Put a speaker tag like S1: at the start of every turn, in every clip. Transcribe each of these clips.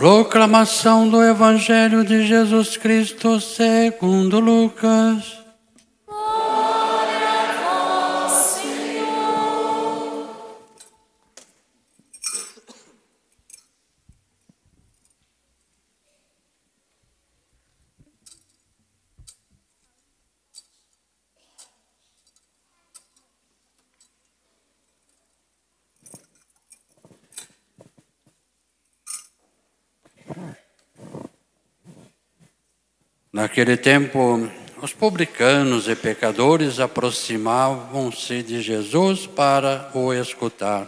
S1: Proclamação do Evangelho de Jesus Cristo segundo Lucas. Naquele tempo, os publicanos e pecadores aproximavam-se de Jesus para o escutar.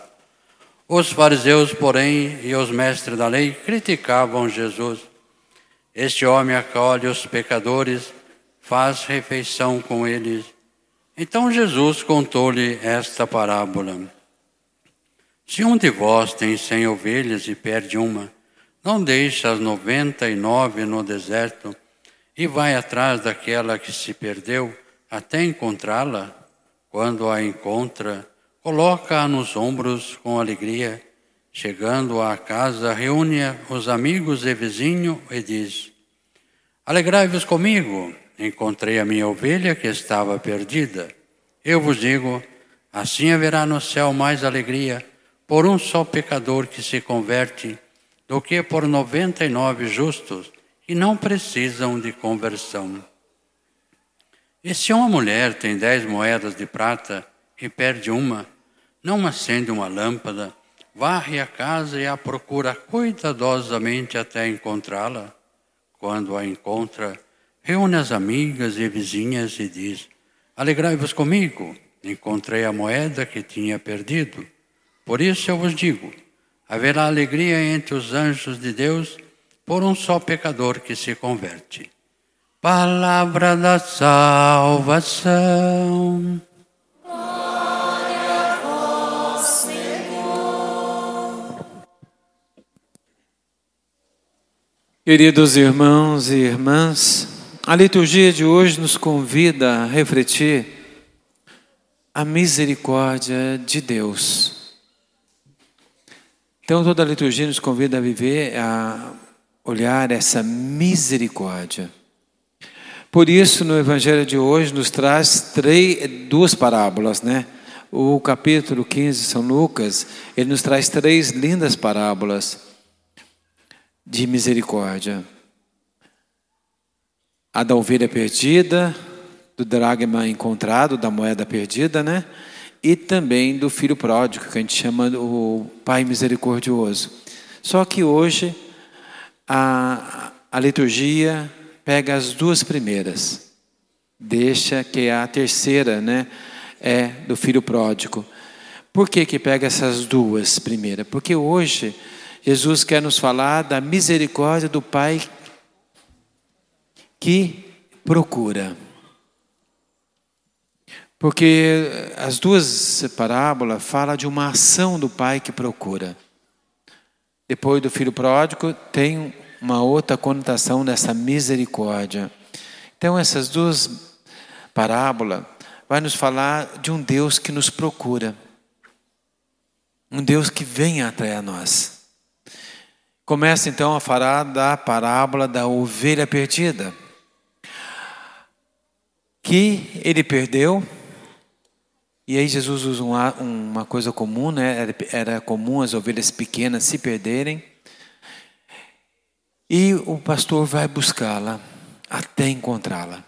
S1: Os fariseus, porém, e os mestres da lei criticavam Jesus. Este homem acolhe os pecadores, faz refeição com eles. Então Jesus contou-lhe esta parábola. Se um de vós tem cem ovelhas e perde uma, não deixa as noventa e nove no deserto e vai atrás daquela que se perdeu até encontrá-la. Quando a encontra, coloca-a nos ombros com alegria. Chegando à casa, reúne os amigos e vizinhos e diz: Alegrai-vos comigo, encontrei a minha ovelha que estava perdida. Eu vos digo: assim haverá no céu mais alegria por um só pecador que se converte do que por noventa e nove justos que não precisam de conversão. E se uma mulher tem dez moedas de prata e perde uma, não acende uma lâmpada, varre a casa e a procura cuidadosamente até encontrá-la. Quando a encontra, reúne as amigas e vizinhas e diz: Alegrai-vos comigo, encontrei a moeda que tinha perdido. Por isso eu vos digo: haverá alegria entre os anjos de Deus por um só pecador que se converte. Palavra da salvação.
S2: Glória a vós, Senhor.
S3: Queridos irmãos e irmãs, a liturgia de hoje nos convida a refletir a misericórdia de Deus. Então, toda a liturgia nos convida a viver a olhar essa misericórdia. Por isso, no Evangelho de hoje, nos traz três, duas parábolas, né? O capítulo 15, São Lucas, ele nos traz três lindas parábolas de misericórdia. A da ovelha perdida, do dragma encontrado, da moeda perdida, né? E também do filho pródigo, que a gente chama o pai misericordioso. Só que hoje a, a liturgia pega as duas primeiras, deixa que a terceira, né, é do filho pródigo. Por que que pega essas duas primeiras? Porque hoje Jesus quer nos falar da misericórdia do Pai que procura. Porque as duas parábolas falam de uma ação do Pai que procura. Depois do filho pródigo, tem uma outra conotação dessa misericórdia. Então, essas duas parábolas vai nos falar de um Deus que nos procura. Um Deus que vem até nós. Começa então a falar da parábola da ovelha perdida. Que ele perdeu, e aí Jesus usa uma, coisa comum, né? Era comum as ovelhas pequenas se perderem. E o pastor vai buscá-la até encontrá-la.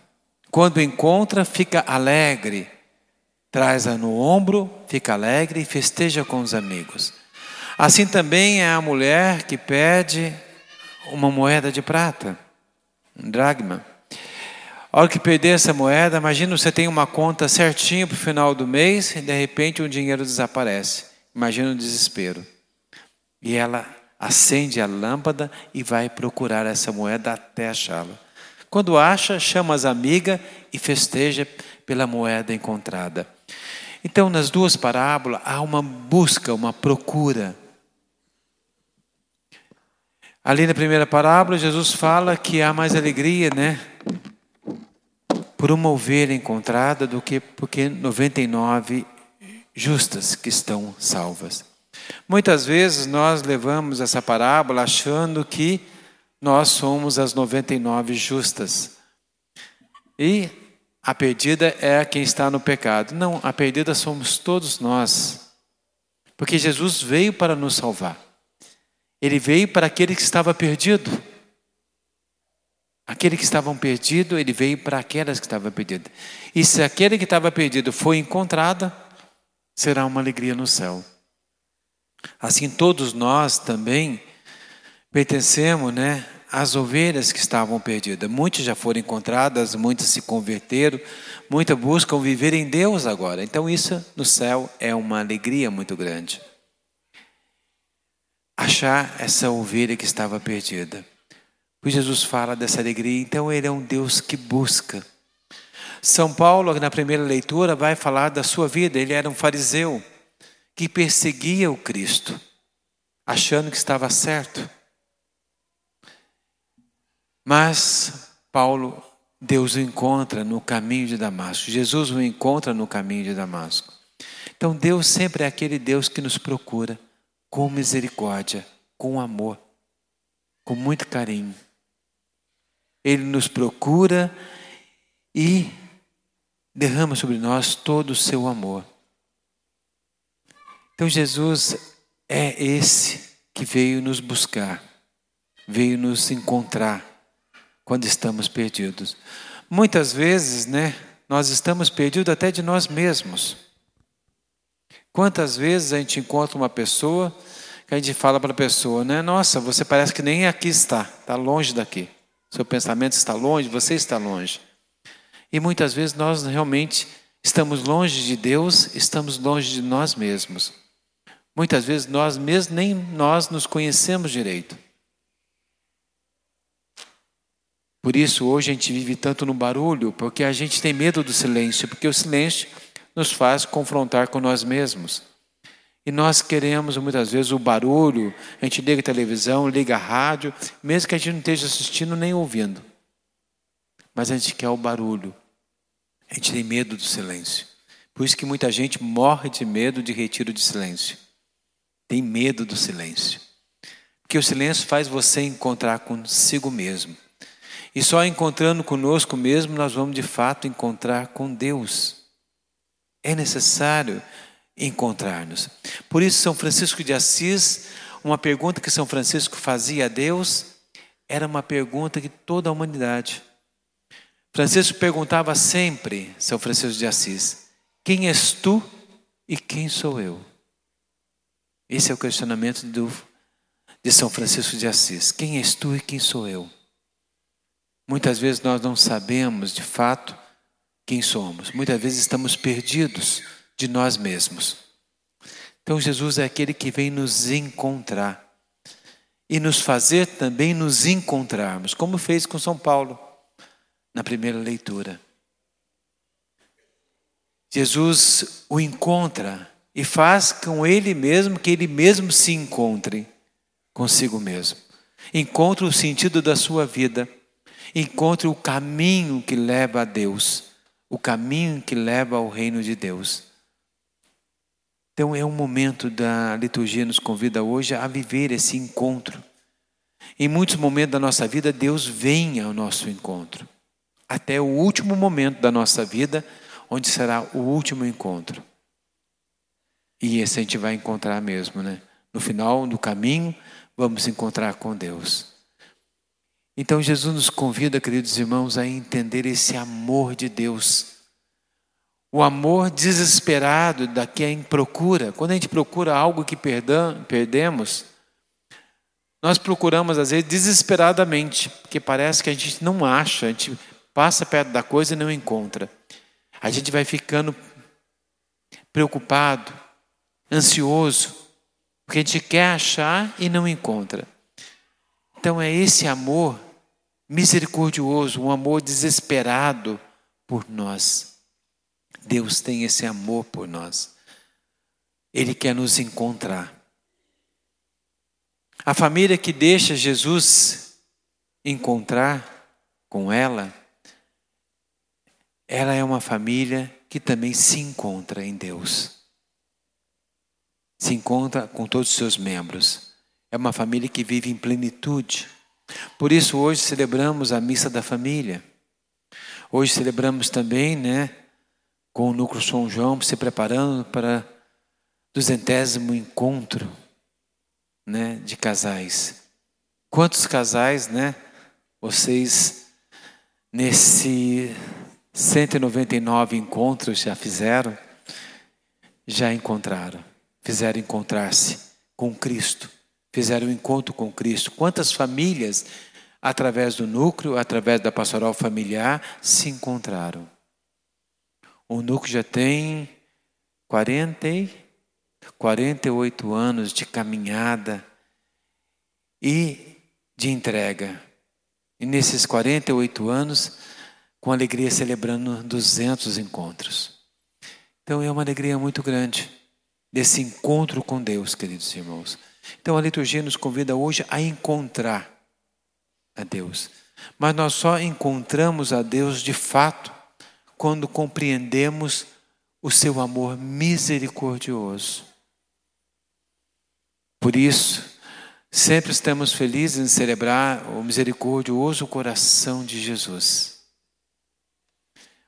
S3: Quando encontra, fica alegre, traz-a no ombro, fica alegre e festeja com os amigos. Assim também é a mulher que pede uma moeda de prata, um dragma. A hora que perder essa moeda, imagina você tem uma conta certinha para o final do mês e de repente o dinheiro desaparece. Imagina o desespero. E ela acende a lâmpada e vai procurar essa moeda até achá-la. Quando acha, chama as amigas e festeja pela moeda encontrada. Então, nas duas parábolas, há uma busca, uma procura. Ali na primeira parábola, Jesus fala que há mais alegria, né? Por uma ovelha encontrada do que porque 99 justas que estão salvas. Muitas vezes nós levamos essa parábola achando que nós somos as 99 justas. E a perdida é quem está no pecado. Não, a perdida somos todos nós. Porque Jesus veio para nos salvar. Ele veio para aquele que estava perdido. Aquele que estavam perdido, ele veio para aquelas que estavam perdidas. E se aquele que estava perdido foi encontrado, será uma alegria no céu. Assim todos nós também pertencemos, né, às ovelhas que estavam perdidas. Muitas já foram encontradas, muitas se converteram, muitas buscam viver em Deus agora. Então isso no céu é uma alegria muito grande. Achar essa ovelha que estava perdida. Pois Jesus fala dessa alegria, então ele é um Deus que busca. São Paulo, na primeira leitura, vai falar da sua vida. Ele era um fariseu que perseguia o Cristo, achando que estava certo. Mas Paulo, Deus o encontra no caminho de Damasco. Jesus o encontra no caminho de Damasco. Então Deus sempre é aquele Deus que nos procura com misericórdia, com amor, com muito carinho. Ele nos procura e derrama sobre nós todo o seu amor. Então Jesus é esse que veio nos buscar, veio nos encontrar quando estamos perdidos. Muitas vezes, né, nós estamos perdidos até de nós mesmos. Quantas vezes a gente encontra uma pessoa que a gente fala para a pessoa, né, nossa, você parece que nem aqui está, está longe daqui. Seu pensamento está longe, você está longe. E muitas vezes nós realmente estamos longe de Deus, estamos longe de nós mesmos. Muitas vezes nós mesmos nem nós nos conhecemos direito. Por isso hoje a gente vive tanto no barulho, porque a gente tem medo do silêncio, porque o silêncio nos faz confrontar com nós mesmos. E nós queremos muitas vezes o barulho, a gente liga a televisão, liga a rádio, mesmo que a gente não esteja assistindo nem ouvindo. Mas a gente quer o barulho. A gente tem medo do silêncio. Por isso que muita gente morre de medo de retiro de silêncio. Tem medo do silêncio. Porque o silêncio faz você encontrar consigo mesmo. E só encontrando conosco mesmo nós vamos de fato encontrar com Deus. É necessário encontrar-nos. Por isso, São Francisco de Assis, uma pergunta que São Francisco fazia a Deus, era uma pergunta que toda a humanidade. Francisco perguntava sempre, São Francisco de Assis, quem és tu e quem sou eu? Esse é o questionamento do, de São Francisco de Assis. Quem és tu e quem sou eu? Muitas vezes nós não sabemos de fato quem somos. Muitas vezes estamos perdidos de nós mesmos. Então Jesus é aquele que vem nos encontrar e nos fazer também nos encontrarmos, como fez com São Paulo na primeira leitura. Jesus o encontra e faz com ele mesmo que ele mesmo se encontre consigo mesmo. Encontre o sentido da sua vida, encontre o caminho que leva a Deus, o caminho que leva ao reino de Deus. Então é um momento da liturgia nos convida hoje a viver esse encontro. Em muitos momentos da nossa vida, Deus vem ao nosso encontro. Até o último momento da nossa vida, onde será o último encontro. E esse a gente vai encontrar mesmo, né? No final do caminho, vamos encontrar com Deus. Então Jesus nos convida, queridos irmãos, a entender esse amor de Deus o amor desesperado da quem procura. Quando a gente procura algo que perdemos, nós procuramos às vezes desesperadamente, porque parece que a gente não acha, a gente passa perto da coisa e não encontra. A gente vai ficando preocupado, ansioso, porque a gente quer achar e não encontra. Então é esse amor misericordioso, um amor desesperado por nós. Deus tem esse amor por nós. Ele quer nos encontrar. A família que deixa Jesus encontrar com ela, ela é uma família que também se encontra em Deus. se encontra com todos os seus membros. É uma família que vive em plenitude. Por isso hoje celebramos a missa da família. Hoje celebramos também, né, com o núcleo São João se preparando para duzentésimo encontro, né, de casais. Quantos casais, né, vocês nesse 199 encontros já fizeram? Já encontraram, fizeram encontrar-se com Cristo, fizeram um encontro com Cristo. Quantas famílias, através do núcleo, através da pastoral familiar, se encontraram? O núcleo já tem 40 e 48 anos de caminhada e de entrega. E nesses 48 anos, com alegria celebrando 200 encontros. Então é uma alegria muito grande desse encontro com Deus, queridos irmãos. Então a liturgia nos convida hoje a encontrar a Deus. Mas nós só encontramos a Deus de fato quando compreendemos o seu amor misericordioso. Por isso, sempre estamos felizes em celebrar o misericordioso coração de Jesus.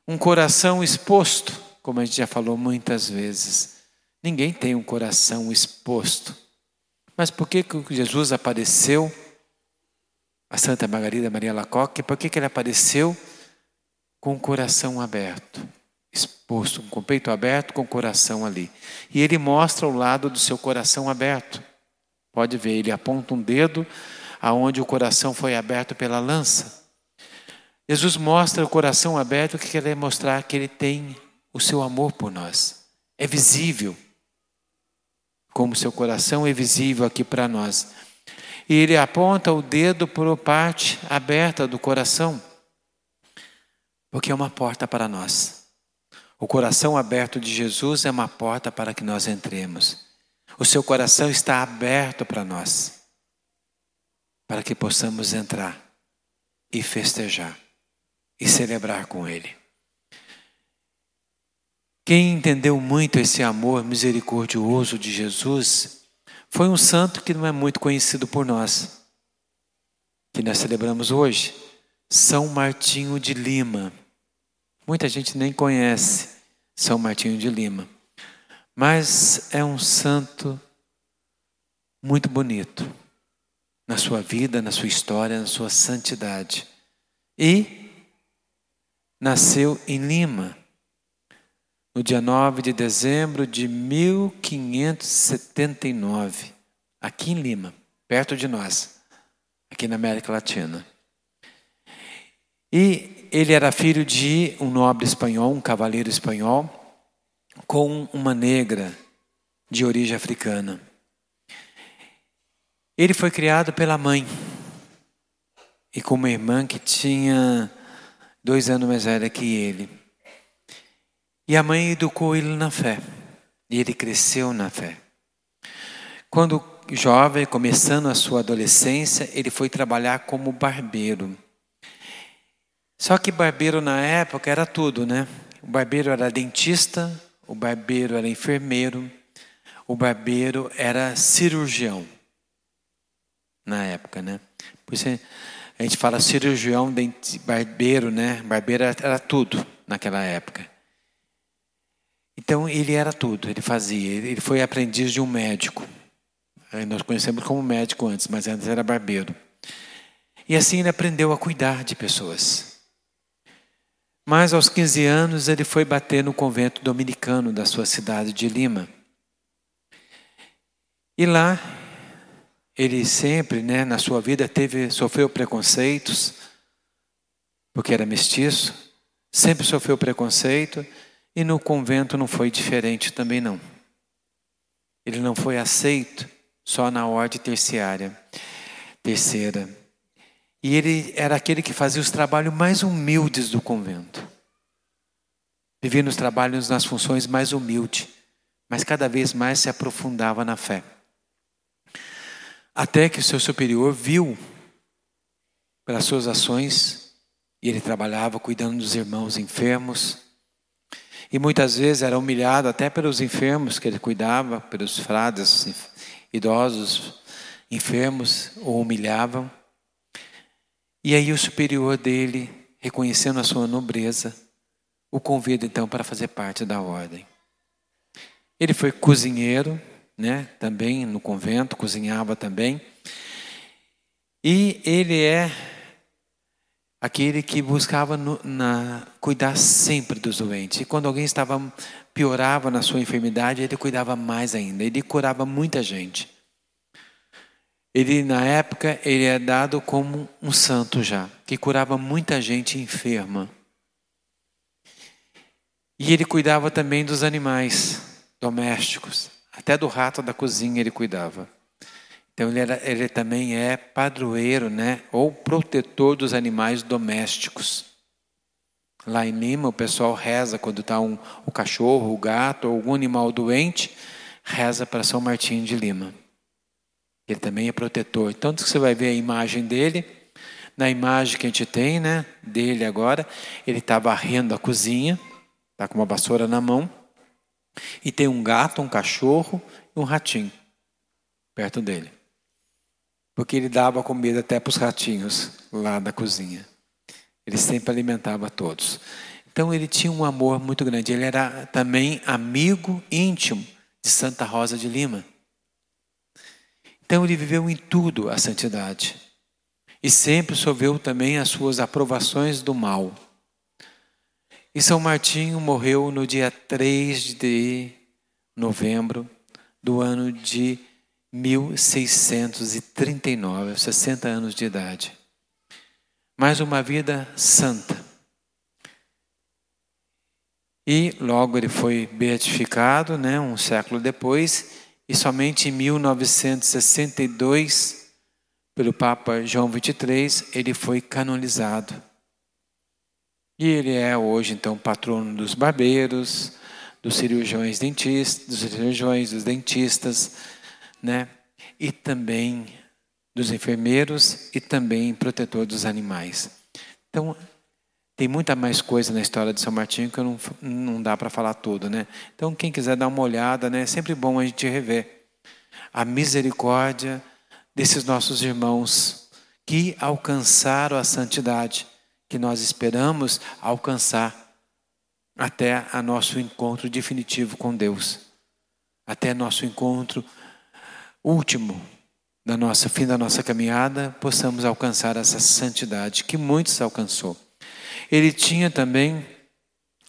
S3: Um coração exposto, como a gente já falou muitas vezes. Ninguém tem um coração exposto. Mas por que, que Jesus apareceu a Santa Margarida Maria Lacoque? Por que, que ele apareceu com o coração aberto? Exposto, com o peito aberto, com o coração ali. E ele mostra o lado do seu coração aberto. Pode ver, ele aponta um dedo aonde o coração foi aberto pela lança. Jesus mostra o coração aberto que quer mostrar que ele tem o seu amor por nós. É visível. Como seu coração é visível aqui para nós. E ele aponta o dedo para a parte aberta do coração, porque é uma porta para nós. O coração aberto de Jesus é uma porta para que nós entremos. O seu coração está aberto para nós, para que possamos entrar e festejar e celebrar com Ele. Quem entendeu muito esse amor misericordioso de Jesus foi um santo que não é muito conhecido por nós, que nós celebramos hoje, São Martinho de Lima. Muita gente nem conhece São Martinho de Lima. Mas é um santo muito bonito na sua vida, na sua história, na sua santidade. E nasceu em Lima, no dia 9 de dezembro de 1579, aqui em Lima, perto de nós, aqui na América Latina. E ele era filho de um nobre espanhol, um cavaleiro espanhol, com uma negra de origem africana. Ele foi criado pela mãe e com uma irmã que tinha dois anos mais velha que ele. E a mãe educou ele na fé e ele cresceu na fé. Quando jovem, começando a sua adolescência, ele foi trabalhar como barbeiro. Só que barbeiro na época era tudo, né? O barbeiro era dentista, o barbeiro era enfermeiro, o barbeiro era cirurgião na época, né? Por isso a gente fala cirurgião, barbeiro, né? Barbeiro era tudo naquela época. Então ele era tudo, ele fazia. Ele foi aprendiz de um médico. Nós conhecemos como médico antes, mas antes era barbeiro. E assim ele aprendeu a cuidar de pessoas. Mas aos 15 anos ele foi bater no convento dominicano da sua cidade de Lima. E lá ele sempre, né, na sua vida teve sofreu preconceitos, porque era mestiço, sempre sofreu preconceito e no convento não foi diferente também não. Ele não foi aceito só na ordem terciária, terceira. E ele era aquele que fazia os trabalhos mais humildes do convento. Vivia nos trabalhos, nas funções mais humildes, mas cada vez mais se aprofundava na fé. Até que o seu superior viu pelas suas ações, e ele trabalhava cuidando dos irmãos enfermos, E muitas vezes era humilhado até pelos enfermos que ele cuidava, pelos frades idosos, enfermos, o humilhavam. E aí o superior dele, reconhecendo a sua nobreza, o convida então para fazer parte da ordem. Ele foi cozinheiro, né? Também no convento cozinhava também. E ele é aquele que buscava no, na, cuidar sempre dos doentes. E quando alguém estava piorava na sua enfermidade, ele cuidava mais ainda. Ele curava muita gente. Ele na época ele é dado como um santo já, que curava muita gente enferma. E ele cuidava também dos animais domésticos, até do rato da cozinha ele cuidava. Então ele, era, ele também é padroeiro, né, ou protetor dos animais domésticos. Lá em Lima o pessoal reza quando está um, o cachorro, o gato ou algum animal doente, reza para São Martinho de Lima. Ele também é protetor. Tanto que você vai ver a imagem dele, na imagem que a gente tem, né, dele agora, ele está varrendo a cozinha, está com uma vassoura na mão, e tem um gato, um cachorro e um ratinho perto dele. Porque ele dava comida até para os ratinhos lá da cozinha. Ele sempre alimentava todos. Então ele tinha um amor muito grande. Ele era também amigo íntimo de Santa Rosa de Lima. Então ele viveu em tudo a santidade. E sempre sofreu também as suas aprovações do mal. E São Martinho morreu no dia 3 de novembro do ano de 1639, 60 anos de idade. Mais uma vida santa. E logo ele foi beatificado, né, um século depois, e somente em 1962, pelo Papa João XXIII, ele foi canonizado. E ele é hoje, então, patrono dos barbeiros, dos cirurgiões dentistas, dos cirurgiões, dos dentistas, né? E também dos enfermeiros e também protetor dos animais. Então, tem muita mais coisa na história de São Martinho que não, não dá para falar tudo, né? Então, quem quiser dar uma olhada, né? É sempre bom a gente rever a misericórdia desses nossos irmãos que alcançaram a santidade que nós esperamos alcançar até a nosso encontro definitivo com Deus, até nosso encontro último da nossa fim da nossa caminhada, possamos alcançar essa santidade que muitos alcançou. Ele tinha também,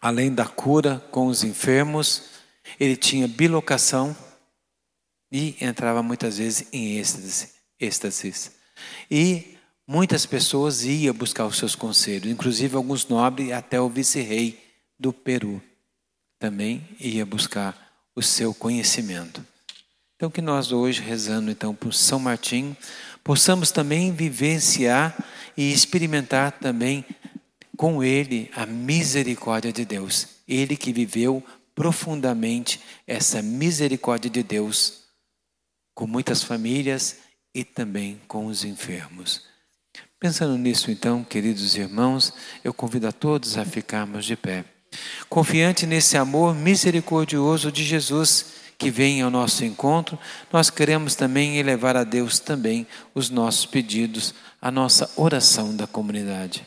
S3: além da cura com os enfermos, ele tinha bilocação e entrava muitas vezes em êxtase. E Muitas pessoas iam buscar os seus conselhos, inclusive alguns nobres, até o vice-rei do Peru também ia buscar o seu conhecimento. Então que nós hoje rezando então por São Martim, possamos também vivenciar e experimentar também com ele a misericórdia de Deus. Ele que viveu profundamente essa misericórdia de Deus com muitas famílias e também com os enfermos. Pensando nisso, então, queridos irmãos, eu convido a todos a ficarmos de pé. Confiante nesse amor misericordioso de Jesus que vem ao nosso encontro, nós queremos também elevar a Deus também os nossos pedidos, a nossa oração da comunidade.